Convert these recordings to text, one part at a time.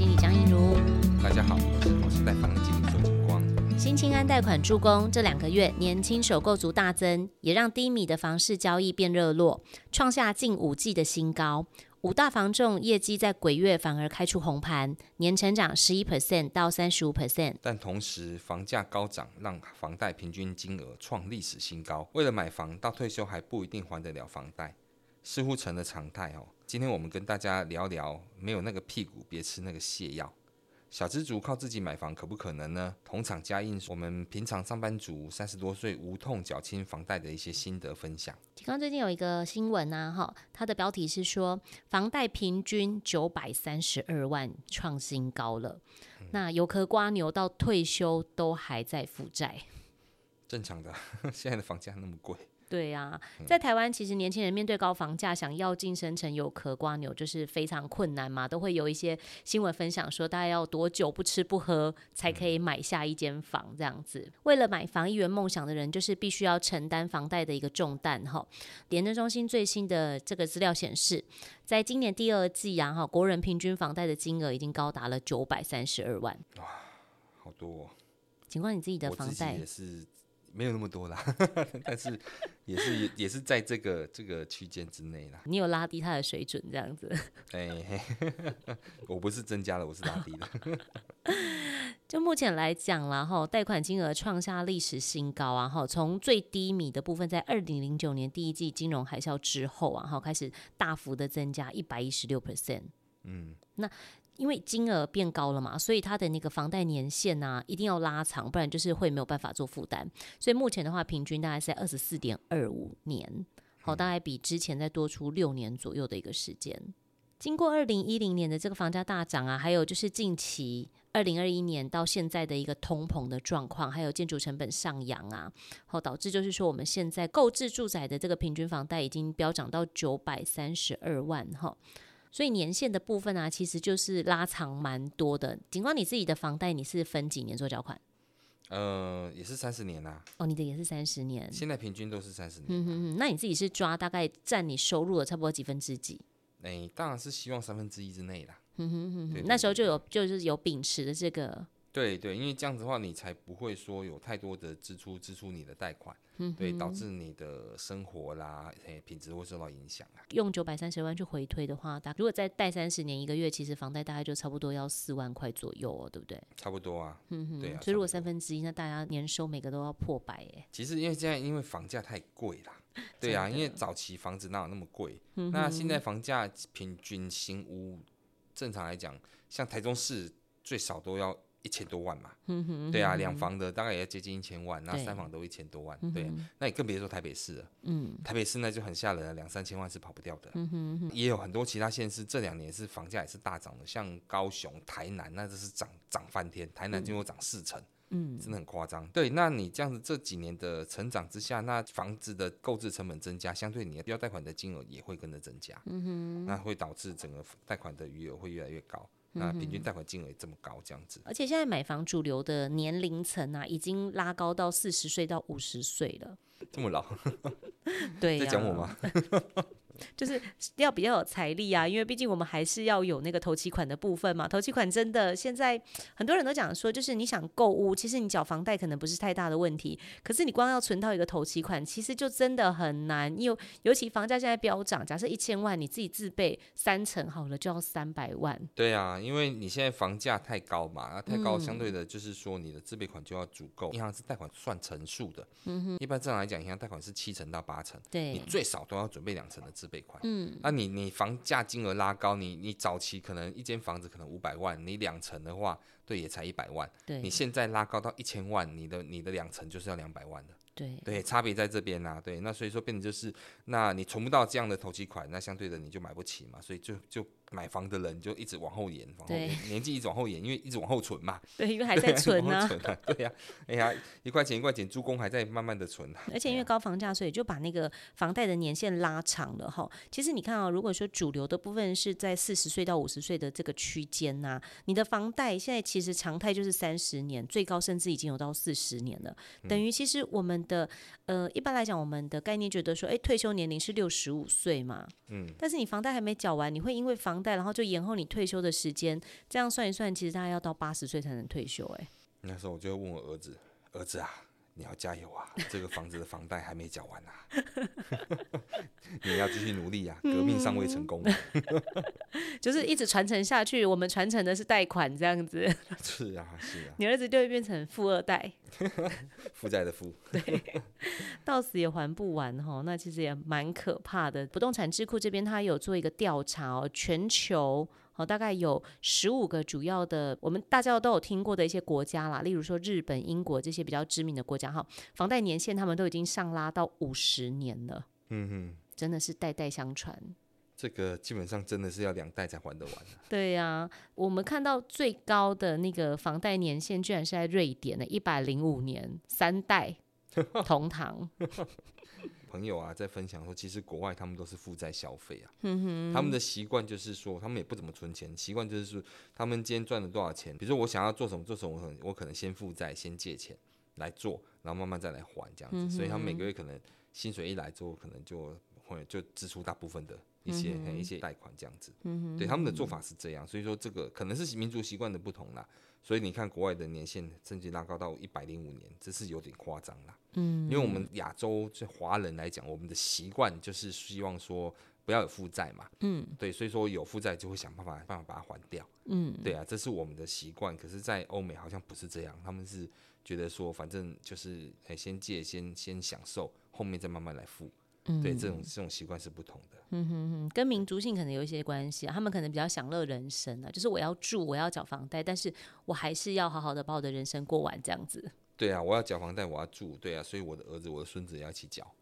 经理张映如。大家好，我是好事贷房的经理周景光。新青安贷款助攻这两个月年轻首购族大增，也让低迷的房市交易变热络，创下近五季的新高。五大房仲业绩在鬼月反而开出红盘，年成长十一 percent 到三十五 percent。但同时房价高涨，让房贷平均金额创历史新高。为了买房，到退休还不一定还得了房贷，似乎成了常态哦。今天我们跟大家聊聊，没有那个屁股，别吃那个泻药。小资族靠自己买房可不可能呢？同场加印我们平常上班族三十多岁无痛缴清房贷的一些心得分享。刚刚最近有一个新闻啊，哈，它的标题是说房贷平均九百三十二万创新高了。嗯、那有壳瓜牛到退休都还在负债，正常的，现在的房价那么贵。对呀、啊，在台湾，其实年轻人面对高房价，想要晋升成有壳瓜牛，就是非常困难嘛。都会有一些新闻分享说，大概要多久不吃不喝才可以买下一间房这样子。为了买房一圆梦想的人，就是必须要承担房贷的一个重担哈。廉政中心最新的这个资料显示，在今年第二季啊哈，国人平均房贷的金额已经高达了九百三十二万。哇，好多哦！尽管你自己的房贷也是。没有那么多啦，但是也是也也是在这个这个区间之内啦。你有拉低它的水准这样子？哎，我不是增加了，我是拉低了。就目前来讲啦，哈，贷款金额创下历史新高啊，哈，从最低迷的部分，在二零零九年第一季金融海啸之后啊，哈，开始大幅的增加一百一十六 percent。嗯，那。因为金额变高了嘛，所以它的那个房贷年限呐、啊，一定要拉长，不然就是会没有办法做负担。所以目前的话，平均大概是在二十四点二五年，好，大概比之前再多出六年左右的一个时间。经过二零一零年的这个房价大涨啊，还有就是近期二零二一年到现在的一个通膨的状况，还有建筑成本上扬啊，好，导致就是说我们现在购置住宅的这个平均房贷已经飙涨到九百三十二万哈。所以年限的部分啊，其实就是拉长蛮多的。尽管你自己的房贷，你是分几年做缴款？呃，也是三十年啦。哦，你的也是三十年。现在平均都是三十年。嗯哼哼，那你自己是抓大概占你收入的差不多几分之几？哎、欸，当然是希望三分之一之内啦。嗯哼哼哼，那时候就有就是有秉持的这个。对对，因为这样子的话，你才不会说有太多的支出支出你的贷款，嗯、对，导致你的生活啦，诶，品质会受到影响啊。用九百三十万去回推的话，大如果再贷三十年，一个月其实房贷大概就差不多要四万块左右哦，对不对？差不多啊，嗯哼，对啊。所以如果三分之一，那大家年收每个都要破百哎。其实因为现在因为房价太贵啦，对啊，因为早期房子哪有那么贵？嗯、那现在房价平均新屋，正常来讲，像台中市最少都要。一千多万嘛，嗯哼，对啊，两房的大概也要接近一千万，那三房都一千多万，对，对，那你更别说台北市了，嗯，台北市那就很吓人了，两三千万是跑不掉的，嗯哼，也有很多其他县市这两年是房价也是大涨的，像高雄、台南，那就是涨涨翻天，台南就有涨四成，嗯，真的很夸张，对，那你这样子这几年的成长之下，那房子的购置成本增加，相对你要贷款的金额也会跟着增加，嗯哼，那会导致整个贷款的余额会越来越高。那平均贷款金额这么高，这样子。而且现在买房主流的年龄层啊，已经拉高到四十岁到五十岁了。这么老？对、啊。在讲我吗？就是要比较有财力啊，因为毕竟我们还是要有那个头期款的部分嘛。头期款真的现在很多人都讲说，就是你想购物，其实你缴房贷可能不是太大的问题，可是你光要存到一个头期款，其实就真的很难。因为尤其房价现在飙涨，假设一千万你自己自备三成好了，就要三百万。对啊，因为你现在房价太高嘛，那太高相对的就是说你的自备款就要足够。银行是贷款算成数的，嗯哼，一般正常来讲，银行贷款是七成到八成，对，你最少都要准备两成的自备款。嗯，那、啊、你你房价金额拉高，你你早期可能一间房子可能五百万，你两层的话，对，也才一百万。对，你现在拉高到一千万，你的你的两层就是要两百万的。对对，差别在这边啦、啊。对，那所以说变成就是，那你存不到这样的投机款，那相对的你就买不起嘛，所以就就。买房的人就一直往后延，往后延，年纪一直往后延，因为一直往后存嘛。对，因为还在 存呢、啊。对呀、啊，哎呀，一块钱一块钱，租公还在慢慢的存。而且因为高房价，所以就把那个房贷的年限拉长了哈。其实你看啊、哦，如果说主流的部分是在四十岁到五十岁的这个区间呐，你的房贷现在其实常态就是三十年，最高甚至已经有到四十年了。等于其实我们的呃，一般来讲，我们的概念觉得说，哎，退休年龄是六十五岁嘛。嗯。但是你房贷还没缴完，你会因为房然后就延后你退休的时间，这样算一算，其实大概要到八十岁才能退休。哎，那时候我就问我儿子，儿子啊。你要加油啊！这个房子的房贷还没缴完啊，你要继续努力啊！革命尚未成功，就是一直传承下去。我们传承的是贷款这样子。是啊，是啊。你儿子就会变成富二代，负债的负。对，到死也还不完哈。那其实也蛮可怕的。不动产智库这边他有做一个调查哦，全球。大概有十五个主要的，我们大家都有听过的一些国家啦，例如说日本、英国这些比较知名的国家哈，房贷年限他们都已经上拉到五十年了。嗯哼，真的是代代相传。这个基本上真的是要两代才还得完的。对呀、啊，我们看到最高的那个房贷年限，居然是在瑞典的一百零五年，三代同堂。朋友啊，在分享说，其实国外他们都是负债消费啊，他们的习惯就是说，他们也不怎么存钱，习惯就是说，他们今天赚了多少钱，比如说我想要做什么做什么，我可能我可能先负债，先借钱来做，然后慢慢再来还这样子，嗯、所以他们每个月可能薪水一来之后，可能就会就支出大部分的一些、嗯、一些贷款这样子，嗯、对他们的做法是这样，所以说这个可能是民族习惯的不同啦。所以你看，国外的年限甚至拉高到一百零五年，这是有点夸张啦。嗯，因为我们亚洲这华人来讲，我们的习惯就是希望说不要有负债嘛。嗯，对，所以说有负债就会想办法办法把它还掉。嗯，对啊，这是我们的习惯。可是，在欧美好像不是这样，他们是觉得说，反正就是先借，先先享受，后面再慢慢来付。嗯，对，这种这种习惯是不同的。嗯哼哼，跟民族性可能有一些关系啊。他们可能比较享乐人生啊，就是我要住，我要缴房贷，但是我还是要好好的把我的人生过完这样子。对啊，我要缴房贷，我要住，对啊，所以我的儿子、我的孙子也要一起缴。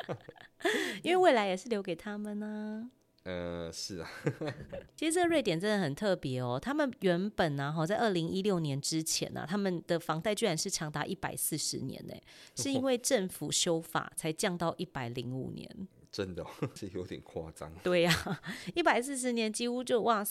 因为未来也是留给他们呢、啊。呃，是啊。其实这个瑞典真的很特别哦。他们原本呢，哈，在二零一六年之前呢，他们的房贷居然是长达一百四十年呢，是因 为政府修法才降到一百零五年。真的，这有点夸张。对呀、啊，一百四十年几乎就哇，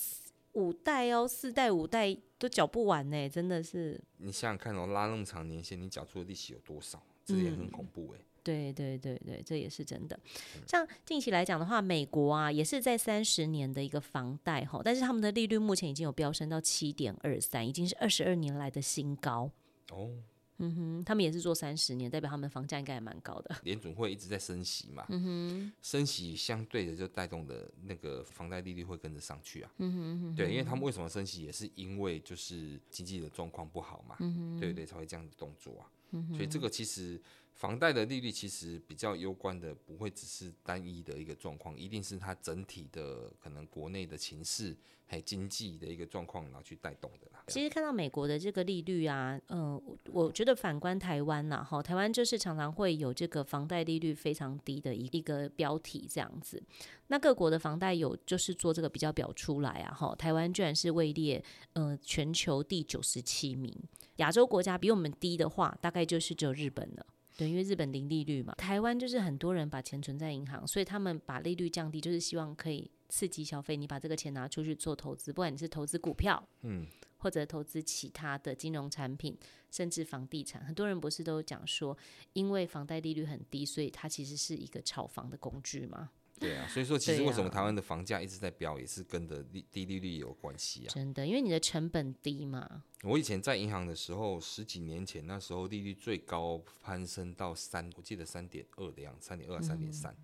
五代哦，四代五代都缴不完呢，真的是。你想想看哦，拉那么长年限，你缴出的利息有多少？这也很恐怖哎。对对对对，这也是真的。像近期来讲的话，美国啊也是在三十年的一个房贷哈，但是他们的利率目前已经有飙升到七点二三，已经是二十二年来的新高。哦，嗯哼，他们也是做三十年，代表他们房价应该也蛮高的。联准会一直在升息嘛，嗯哼，升息相对的就带动的那个房贷利率会跟着上去啊。嗯哼，嗯哼，对，因为他们为什么升息，也是因为就是经济的状况不好嘛。嗯哼，对对，才会这样的动作啊。嗯哼，所以这个其实。房贷的利率其实比较攸关的，不会只是单一的一个状况，一定是它整体的可能国内的情势还有经济的一个状况，然后去带动的啦。其实看到美国的这个利率啊，嗯、我觉得反观台湾呐，哈，台湾就是常常会有这个房贷利率非常低的一一个标题这样子。那各国的房贷有就是做这个比较表出来啊，哈，台湾居然是位列呃全球第九十七名，亚洲国家比我们低的话，大概就是只有日本了。对，因为日本零利率嘛，台湾就是很多人把钱存在银行，所以他们把利率降低，就是希望可以刺激消费。你把这个钱拿出去做投资，不管你是投资股票，嗯，或者投资其他的金融产品，甚至房地产，很多人不是都讲说，因为房贷利率很低，所以它其实是一个炒房的工具嘛。对啊，所以说其实为什么台湾的房价一直在飙，也是跟的利低利率有关系啊。真的，因为你的成本低嘛。我以前在银行的时候，十几年前那时候利率最高攀升到三，我记得三点二的样子，三点二、三点三。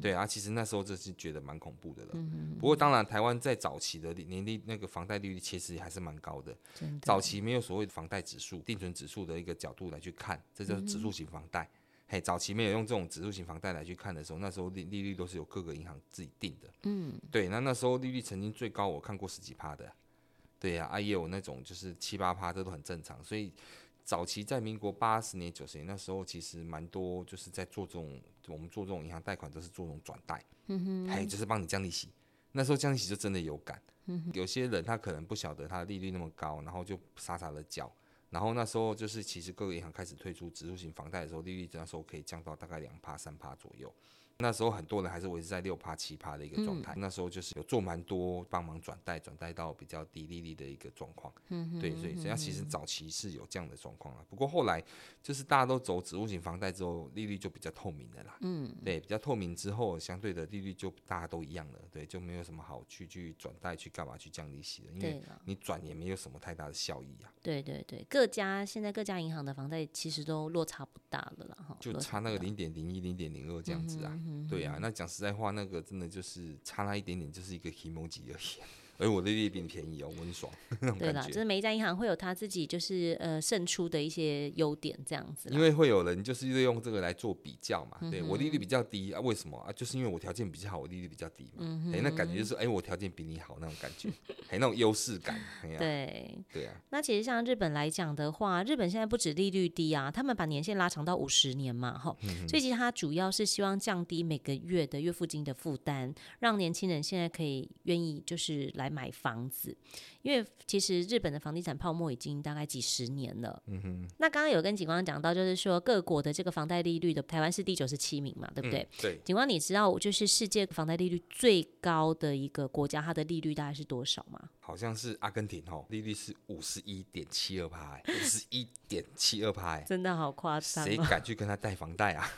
对啊，其实那时候就是觉得蛮恐怖的了。不过当然，台湾在早期的年利那个房贷利率其实还是蛮高的。的早期没有所谓房贷指数、定存指数的一个角度来去看，这叫指数型房贷。嗯嘿，早期没有用这种指数型房贷来去看的时候，那时候利利率都是由各个银行自己定的。嗯，对，那那时候利率曾经最高我看过十几趴的，对呀、啊，啊也有那种就是七八趴，这都很正常。所以早期在民国八十年、九十年那时候，其实蛮多就是在做这种，我们做这种银行贷款都是做这种转贷，嗯哼，还有就是帮你降利息。那时候降利息就真的有感，嗯，有些人他可能不晓得他的利率那么高，然后就傻傻的缴。然后那时候就是，其实各个银行开始推出指数型房贷的时候，利率那时候可以降到大概两帕三帕左右。那时候很多人还是维持在六趴七趴的一个状态，嗯、那时候就是有做蛮多帮忙转贷，转贷到比较低利率的一个状况。嗯哼，对，所以人家其实早期是有这样的状况啊。不过后来就是大家都走指物型房贷之后，利率就比较透明的啦。嗯，对，比较透明之后，相对的利率就大家都一样了。对，就没有什么好去去转贷去干嘛去降利息了，因为你转也没有什么太大的效益啊。对对对，各家现在各家银行的房贷其实都落差不大了啦，哈，就差那个零点零一、零点零二这样子啊。嗯对啊，那讲实在话，那个真的就是差那一点点，就是一个 emoji 而已。而我的利率比你便宜哦，我很爽。对啦，就是每一家银行会有他自己就是呃胜出的一些优点这样子。因为会有人就是利用这个来做比较嘛，对我利率比较低啊，为什么啊？就是因为我条件比较好，我利率比较低嘛。哎，那感觉就是哎，我条件比你好那种感觉，还那种优势感。对对啊。那其实像日本来讲的话，日本现在不止利率低啊，他们把年限拉长到五十年嘛，哈。所以其实它主要是希望降低每个月的月付金的负担，让年轻人现在可以愿意就是来买房子。因为其实日本的房地产泡沫已经大概几十年了。嗯哼。那刚刚有跟景光讲到，就是说各国的这个房贷利率的，台湾是第九十七名嘛，对不对？嗯、对。景光，你知道就是世界房贷利率最高的一个国家，它的利率大概是多少吗？好像是阿根廷哦，利率是五十一点七二趴，五十一点七二趴，真的好夸张。谁敢去跟他贷房贷啊？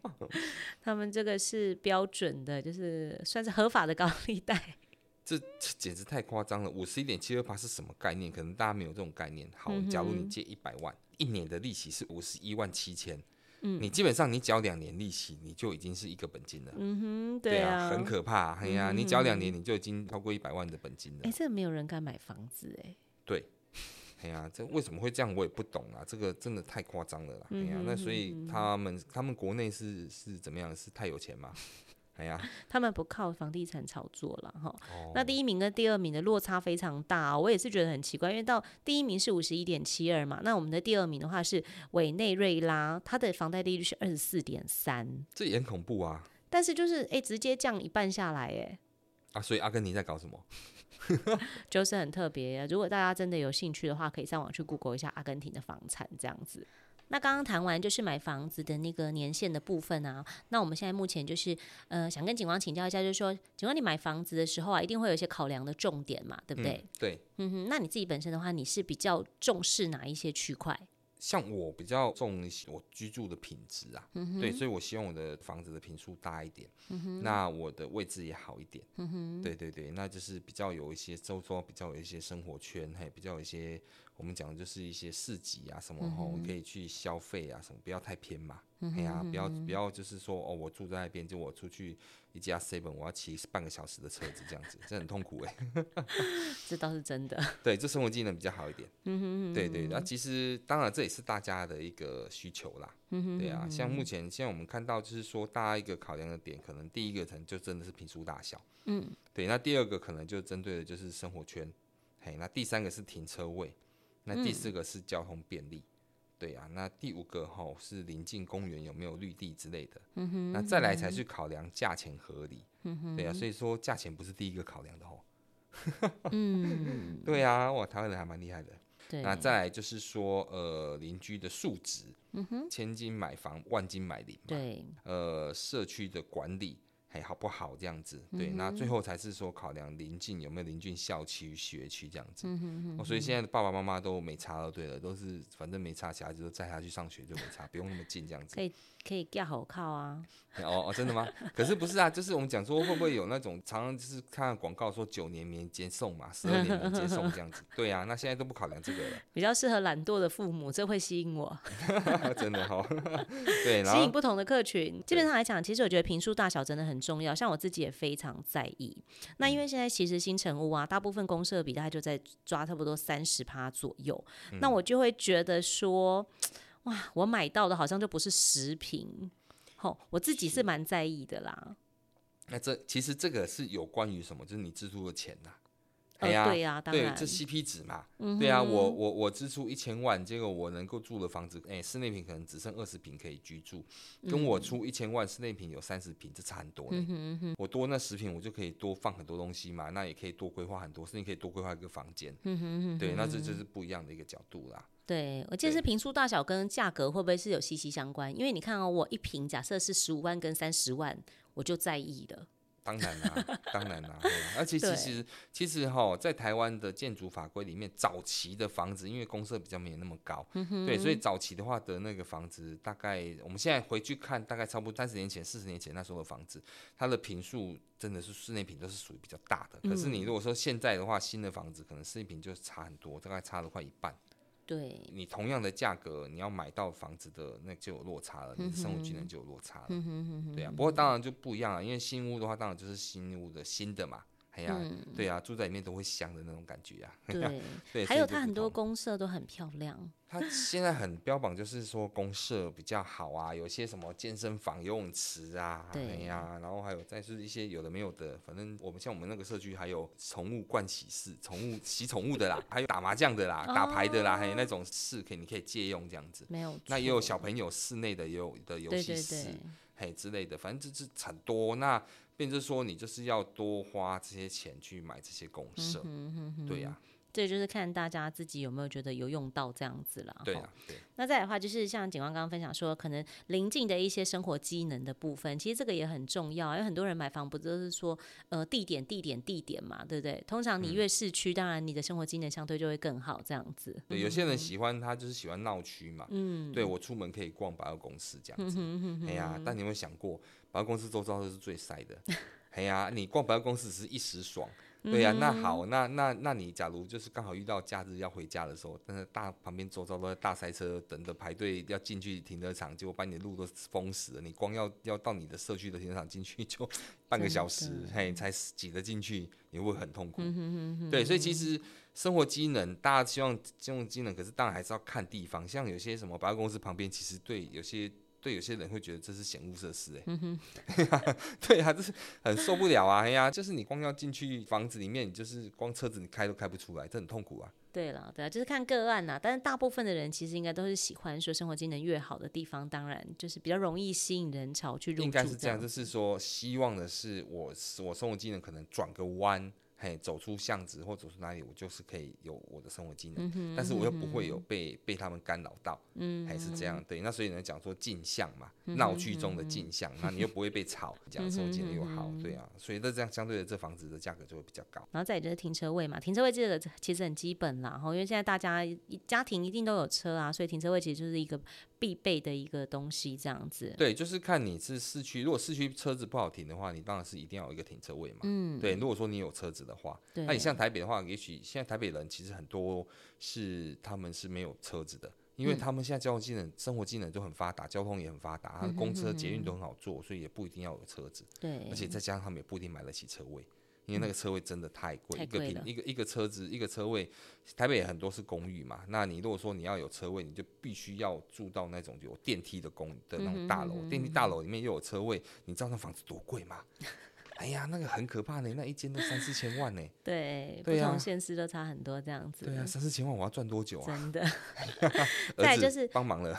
他们这个是标准的，就是算是合法的高利贷。这简直太夸张了！五十一点七二八是什么概念？可能大家没有这种概念。好，假如你借一百万，一年的利息是五十一万七千，嗯，你基本上你缴两年利息，你就已经是一个本金了。嗯哼，对啊，很可怕。哎呀，你缴两年，你就已经超过一百万的本金了。哎，这个没有人敢买房子哎。对，哎呀，这为什么会这样？我也不懂啊。这个真的太夸张了啦。哎呀，那所以他们他们国内是是怎么样？是太有钱吗？哎呀，他们不靠房地产炒作了哈。哦、那第一名跟第二名的落差非常大，我也是觉得很奇怪，因为到第一名是五十一点七二嘛，那我们的第二名的话是委内瑞拉，它的房贷利率是二十四点三，这也很恐怖啊。但是就是哎、欸，直接降一半下来哎。啊，所以阿根廷在搞什么？就是很特别。如果大家真的有兴趣的话，可以上网去 Google 一下阿根廷的房产这样子。那刚刚谈完就是买房子的那个年限的部分啊，那我们现在目前就是呃想跟景光请教一下，就是说景光你买房子的时候啊，一定会有一些考量的重点嘛，对不对？嗯、对，嗯哼，那你自己本身的话，你是比较重视哪一些区块？像我比较重我居住的品质啊，嗯、哼对，所以我希望我的房子的平数大一点，嗯、哼那我的位置也好一点，嗯、哼对对对，那就是比较有一些周遭比较有一些生活圈，还比较有一些。我们讲的就是一些市集啊，什么吼，可以去消费啊，什么不要太偏嘛，哎呀，不要不要就是说哦，我住在那边，就我出去一家 seven，我要骑半个小时的车子这样子，这很痛苦哎。这倒是真的。对，这生活技能比较好一点。嗯哼对对，那其实当然这也是大家的一个需求啦。嗯哼对啊，像目前现在我们看到就是说，大家一个考量的点，可能第一个可能就真的是平数大小。嗯。对，那第二个可能就针对的就是生活圈，嘿，那第三个是停车位。那第四个是交通便利，嗯、对啊，那第五个吼是临近公园有没有绿地之类的，嗯、哼那再来才去考量价钱合理，嗯、哼对啊，所以说价钱不是第一个考量的吼，嗯，对啊，哇，台湾人还蛮厉害的，对那再来就是说呃邻居的素质，嗯、哼千金买房万金买邻，对，呃社区的管理。还好不好这样子？对，嗯、那最后才是说考量邻近有没有邻近校区、学区这样子。嗯、哼哼哦，所以现在的爸爸妈妈都没差了，对了，都是反正没差，小孩子都载他去上学就没差，不用那么近这样子。可以可以架好靠啊。哦哦，真的吗？可是不是啊，就是我们讲说会不会有那种常常就是看广告说九年免接送嘛，十二年免接送这样子。对啊，那现在都不考量这个了。比较适合懒惰的父母，这会吸引我。真的哈、哦，对，吸引不同的客群。基本上来讲，其实我觉得平数大小真的很重要。像我自己也非常在意。那因为现在其实新城屋啊，大部分公社比大概就在抓差不多三十趴左右。嗯、那我就会觉得说，哇，我买到的好像就不是实坪。哦，我自己是蛮在意的啦。那这其实这个是有关于什么？就是你支出的钱呐、啊。哎呀，对呀，当然，对，这 CP 值嘛，对啊，我我我支出一千万，结果我能够住的房子，哎，室内平可能只剩二十平可以居住，跟我出一千万，室内平有三十平，这差很多呢。我多那十平，我就可以多放很多东西嘛，那也可以多规划很多，甚至可以多规划一个房间。对，那这就是不一样的一个角度啦。对，我记得是坪数大小跟价格会不会是有息息相关？因为你看哦，我一瓶假设是十五万跟三十万，我就在意了。当然啦、啊，当然啦、啊，而且其实其实哈，在台湾的建筑法规里面，早期的房子因为公设比较没有那么高，嗯、哼对，所以早期的话的那个房子，大概我们现在回去看，大概差不多三十年前、四十年前那时候的房子，它的平数真的是室内坪都是属于比较大的。可是你如果说现在的话，新的房子可能室内坪就差很多，大概差了快一半。对，你同样的价格，你要买到房子的那就有落差了，你的生活机能就有落差了。对啊，不过当然就不一样了，因为新屋的话，当然就是新屋的新的嘛。哎呀，嗯、对啊，住在里面都会香的那种感觉啊。对，对，还有它很多公社都很漂亮。它现在很标榜就是说公社比较好啊，有些什么健身房、游泳池啊，对呀，然后还有再是一些有的没有的，反正我们像我们那个社区还有宠物盥洗室、宠物洗宠物的啦，还有打麻将的啦、打牌的啦，还有那种室可以你可以借用这样子。没有。那也有小朋友室内的也有的游戏室，嘿之类的，反正就是很多那。变就是说，你就是要多花这些钱去买这些公社，嗯、哼对呀、啊。这就是看大家自己有没有觉得有用到这样子了。对啊，对。那再来的话，就是像警官刚刚分享说，可能邻近的一些生活机能的部分，其实这个也很重要。因为很多人买房不都是说，呃，地点、地点、地点嘛，对不对？通常你越市区，嗯、当然你的生活机能相对就会更好，这样子。对，有些人喜欢他就是喜欢闹区嘛。嗯。对，我出门可以逛百货公司这样子。嗯哎呀，但你有没有想过，百货公司周遭都是最塞的。哎呀，你逛百货公司只是一时爽。对呀、啊，那好，那那那你假如就是刚好遇到假日要回家的时候，但是大旁边周遭都在大塞车，等着排队要进去停车场，结果把你的路都封死了。你光要要到你的社区的停车场进去 就半个小时，的嘿，才挤得进去，你会很痛苦。嗯、哼哼哼对，所以其实生活机能，大家希望这种机能，可是当然还是要看地方。像有些什么百货公司旁边，其实对有些。对有些人会觉得这是嫌恶设施，哎，对啊，这是很受不了啊！哎呀，就是你光要进去房子里面，你就是光车子你开都开不出来，这很痛苦啊。对了，对啊，就是看个案呐。但是大部分的人其实应该都是喜欢说生活机能越好的地方，当然就是比较容易吸引人潮去入住。应该是这样，就是说希望的是我我生活机能可能转个弯。嘿，走出巷子或走出哪里，我就是可以有我的生活机能，嗯、但是我又不会有被、嗯、被他们干扰到，嗯，还是这样，对。那所以呢，讲说镜像嘛，闹区、嗯、哼中的镜像，那你又不会被吵，这样生活机能又好，对啊。所以那这样相对的，这房子的价格就会比较高。然后再就是停车位嘛，停车位这个其实很基本啦，哈，因为现在大家家庭一定都有车啊，所以停车位其实就是一个。必备的一个东西，这样子。对，就是看你是市区，如果市区车子不好停的话，你当然是一定要有一个停车位嘛。嗯。对，如果说你有车子的话，那你像台北的话，也许现在台北人其实很多是他们是没有车子的，因为他们现在交通技能、生活技能都很发达，交通也很发达，他的公车、捷运都很好坐，所以也不一定要有车子。对。而且再加上他们也不一定买得起车位。因为那个车位真的太贵，嗯、一个平一个一个车子一个车位，台北也很多是公寓嘛。那你如果说你要有车位，你就必须要住到那种有电梯的公的那种大楼，嗯、哼哼哼电梯大楼里面又有车位，你知道那房子多贵吗？哎呀，那个很可怕呢，那一间都三四千万呢。对，对啊、不同县市都差很多这样子。对啊，三四千万我要赚多久啊？真的。再就是帮忙了。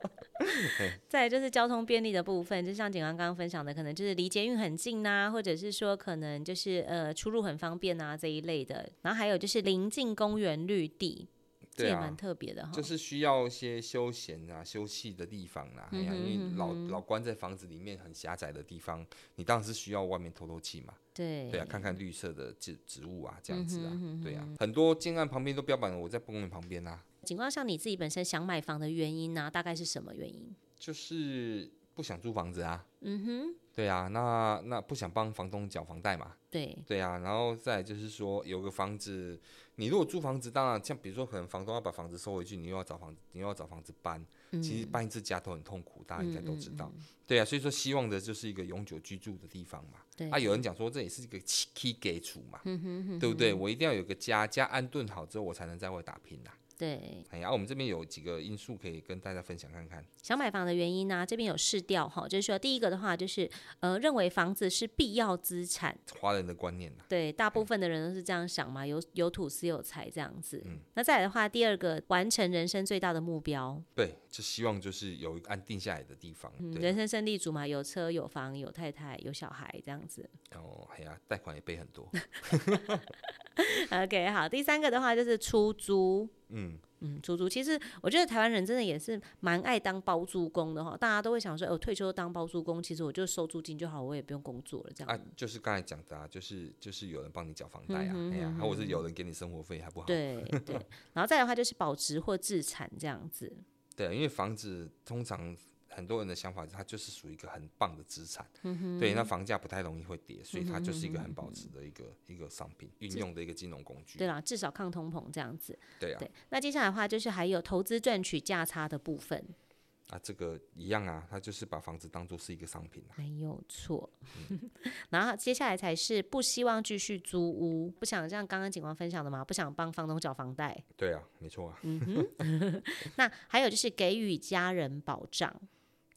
再就是交通便利的部分，就像警官刚刚分享的，可能就是离捷运很近呐、啊，或者是说可能就是呃出入很方便啊这一类的。然后还有就是临近公园绿地，这也蛮特别的哈。就是需要一些休闲啊、休憩的地方啊。嗯、哼哼哼因为老老关在房子里面很狭窄的地方，你当然是需要外面透透气嘛。对对啊，看看绿色的植植物啊，这样子啊，嗯、哼哼哼对啊，很多建案旁边都标榜了我在公园旁边啊。警官，像你自己本身想买房的原因呢、啊？大概是什么原因？就是不想租房子啊。嗯哼。对啊，那那不想帮房东缴房贷嘛。对。对啊，然后再就是说，有个房子，你如果租房子，当然像比如说，可能房东要把房子收回去，你又要找房子，你又要找房子搬。嗯、其实搬一次家都很痛苦，大家应该都知道。嗯嗯嗯对啊，所以说希望的就是一个永久居住的地方嘛。对。啊，有人讲说这也是一个起基础嘛。嗯哼哼哼。对不对？我一定要有个家，家安顿好之后，我才能在外打拼呐。对，哎呀、啊，我们这边有几个因素可以跟大家分享看看。想买房的原因呢、啊，这边有市调哈，就是说第一个的话就是呃，认为房子是必要资产，华人的观念、啊、对，大部分的人都是这样想嘛，有有土斯有财这样子。嗯，那再来的话，第二个完成人生最大的目标，对，就希望就是有一个安定下来的地方。人生胜利组嘛，有车有房有太太有小孩这样子。哦，哎呀，贷款也背很多。OK，好，第三个的话就是出租。嗯嗯，出租其实我觉得台湾人真的也是蛮爱当包租公的哈，大家都会想说，哦，退休当包租公，其实我就收租金就好，我也不用工作了这样。啊，就是刚才讲的啊，就是就是有人帮你缴房贷啊，嗯、哎呀，或者是有人给你生活费，还不好。对对，然后再的话就是保值或自产这样子。对，因为房子通常。很多人的想法，它就是属于一个很棒的资产，嗯，对，那房价不太容易会跌，所以它就是一个很保值的一个、嗯、一个商品，运用的一个金融工具。对啦，至少抗通膨这样子。对啊。对，那接下来的话就是还有投资赚取价差的部分。啊，这个一样啊，他就是把房子当做是一个商品啊，没有错。然后接下来才是不希望继续租屋，不想像刚刚警官分享的嘛，不想帮房东缴房贷。对啊，没错啊。嗯哼。那还有就是给予家人保障。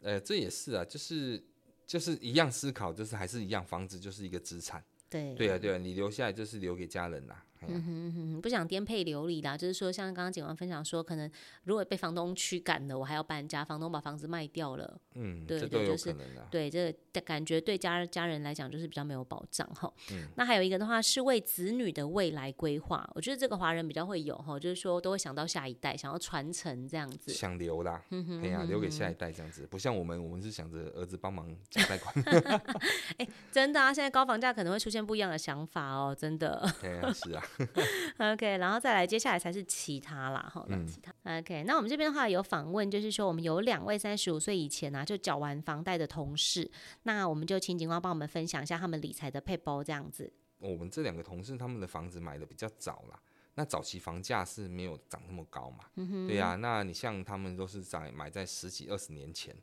呃，这也是啊，就是就是一样思考，就是还是一样，房子就是一个资产。对，对啊，对啊，你留下来就是留给家人啦。嗯哼哼，不想颠沛流离啦，就是说，像刚刚警官分享说，可能如果被房东驱赶了，我还要搬家，房东把房子卖掉了，嗯，对，这都有可能就是对这个感觉对家家人来讲就是比较没有保障哈。嗯，那还有一个的话是为子女的未来规划，我觉得这个华人比较会有哈，就是说都会想到下一代，想要传承这样子，想留啦，哎、嗯、呀、啊，留给下一代这样子，不像我们，我们是想着儿子帮忙缴贷款。哎，真的啊，现在高房价可能会出现不一样的想法哦，真的。对啊，是啊。OK，然后再来，接下来才是其他啦，哈，那其他、嗯。OK，那我们这边的话有访问，就是说我们有两位三十五岁以前呢、啊、就缴完房贷的同事，那我们就请警官帮我们分享一下他们理财的配包这样子。我们这两个同事他们的房子买的比较早啦，那早期房价是没有涨那么高嘛，嗯、对呀、啊，那你像他们都是在买在十几二十年前，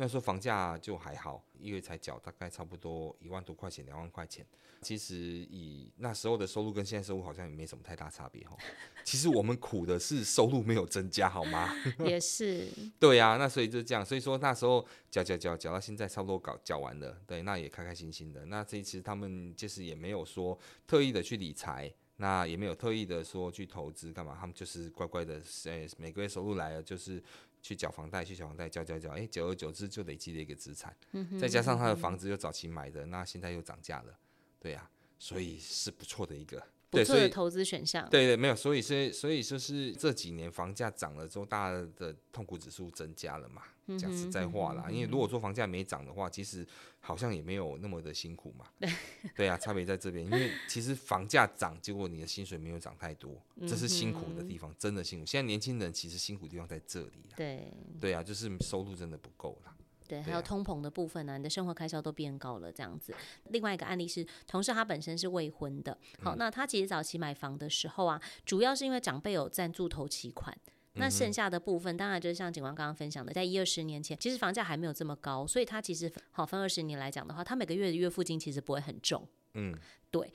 那时候房价就还好，一个月才缴大概差不多一万多块钱，两万块钱。其实以那时候的收入跟现在收入好像也没什么太大差别哈。其实我们苦的是收入没有增加，好吗？也是。对呀、啊，那所以就这样。所以说那时候缴缴缴缴到现在差不多搞缴完了，对，那也开开心心的。那这一次他们就是也没有说特意的去理财，那也没有特意的说去投资干嘛，他们就是乖乖的，诶，每个月收入来了就是去缴房贷，去缴房贷，缴缴缴，哎，久而久之就累积了一个资产。再加上他的房子又早期买的，那现在又涨价了。对呀、啊，所以是不错的一个不错的投资选项。对对，没有，所以所以所以就是这几年房价涨了之后，大家的痛苦指数增加了嘛。讲实在话啦，因为如果说房价没涨的话，其实好像也没有那么的辛苦嘛。对对啊，差别在这边，因为其实房价涨，结果你的薪水没有涨太多，这是辛苦的地方，真的辛苦。现在年轻人其实辛苦的地方在这里啦。对对啊，就是收入真的不够啦。对，还有通膨的部分呢、啊，你的生活开销都变高了，这样子。另外一个案例是，同事他本身是未婚的，好，那他其实早期买房的时候啊，主要是因为长辈有赞助头期款，那剩下的部分当然就是像警官刚刚分享的，在一二十年前，其实房价还没有这么高，所以他其实好分二十年来讲的话，他每个月的月付金其实不会很重。嗯，对，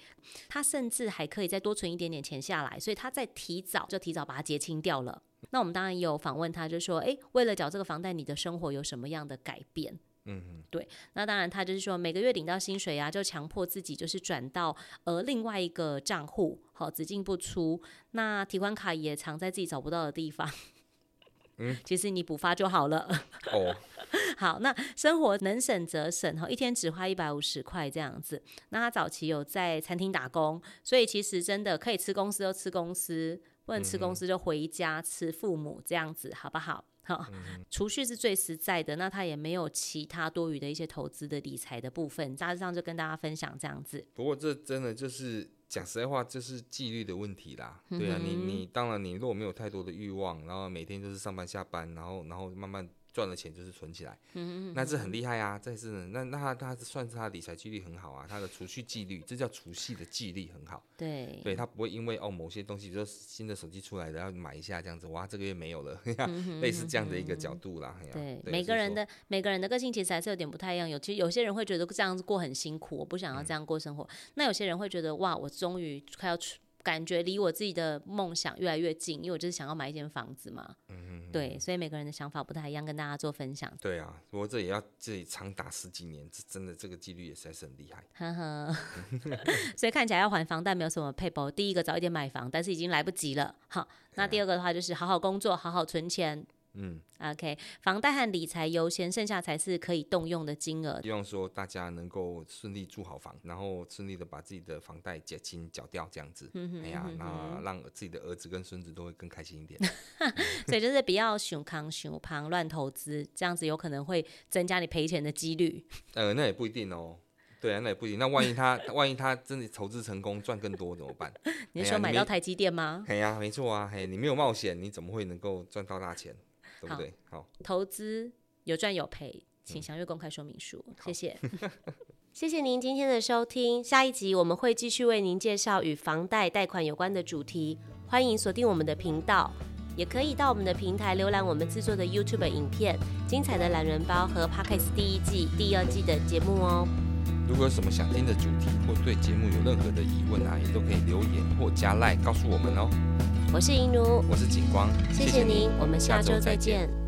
他甚至还可以再多存一点点钱下来，所以他在提早就提早把它结清掉了。那我们当然也有访问他，就说，诶，为了缴这个房贷，你的生活有什么样的改变？嗯嗯，对。那当然，他就是说，每个月领到薪水啊，就强迫自己就是转到呃另外一个账户，好，只进不出。那提款卡也藏在自己找不到的地方。嗯，其实你补发就好了。哦，好，那生活能省则省哈，一天只花一百五十块这样子。那他早期有在餐厅打工，所以其实真的可以吃公司就吃公司。不能吃公司就回家吃父母这样子，好不好？好，储蓄是最实在的。那他也没有其他多余的一些投资的理财的部分，大致上就跟大家分享这样子。不过这真的就是讲实在话，就是纪律的问题啦。对啊，你你当然你如果没有太多的欲望，然后每天就是上班下班，然后然后慢慢。赚了钱就是存起来，嗯嗯，那这很厉害啊！这是那那他他算是他理财纪律很好啊，他的储蓄纪律，这叫储蓄的纪律很好。对，对他不会因为哦某些东西，比如说新的手机出来的要买一下这样子，哇，这个月没有了，嗯、类似这样的一个角度啦。对，对每个人的每个人的个性其实还是有点不太一样。有其实有些人会觉得这样子过很辛苦，我不想要这样过生活。嗯、那有些人会觉得哇，我终于快要出。感觉离我自己的梦想越来越近，因为我就是想要买一间房子嘛。嗯，对，所以每个人的想法不太一样，跟大家做分享。对啊，不过这也要自己长达十几年，这真的这个几率也实在是很厉害。呵呵，所以看起来要还房贷没有什么配保。第一个早一点买房，但是已经来不及了。好，那第二个的话就是好好工作，好好存钱。嗯，OK，房贷和理财优先，剩下才是可以动用的金额。希望说大家能够顺利住好房，然后顺利的把自己的房贷结清缴掉，这样子。嗯哼，哎呀，那让自己的儿子跟孙子都会更开心一点。所以就是不要熊康熊胖乱投资，这样子有可能会增加你赔钱的几率。呃，那也不一定哦。对啊，那也不一定。那万一他万一他真的投资成功赚更多怎么办？你是说买到台积电吗？哎呀，没错啊，嘿，你没有冒险，你怎么会能够赚到大钱？对不对？好，投资有赚有赔，请详阅公开说明书。嗯、谢谢，谢谢您今天的收听。下一集我们会继续为您介绍与房贷贷款有关的主题，欢迎锁定我们的频道，也可以到我们的平台浏览我们制作的 YouTube 影片、精彩的懒人包和 Podcast 第一季、第二季的节目哦。如果有什么想听的主题，或对节目有任何的疑问啊，也都可以留言或加赖告诉我们哦。我是银奴，我是景光，谢谢您，我们下周再见。